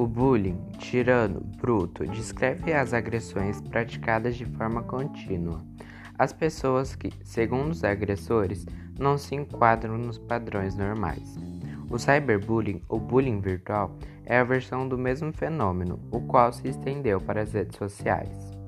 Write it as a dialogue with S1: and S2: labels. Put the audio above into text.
S1: O bullying, tirano, bruto, descreve as agressões praticadas de forma contínua. As pessoas que, segundo os agressores, não se enquadram nos padrões normais. O cyberbullying, ou bullying virtual, é a versão do mesmo fenômeno, o qual se estendeu para as redes sociais.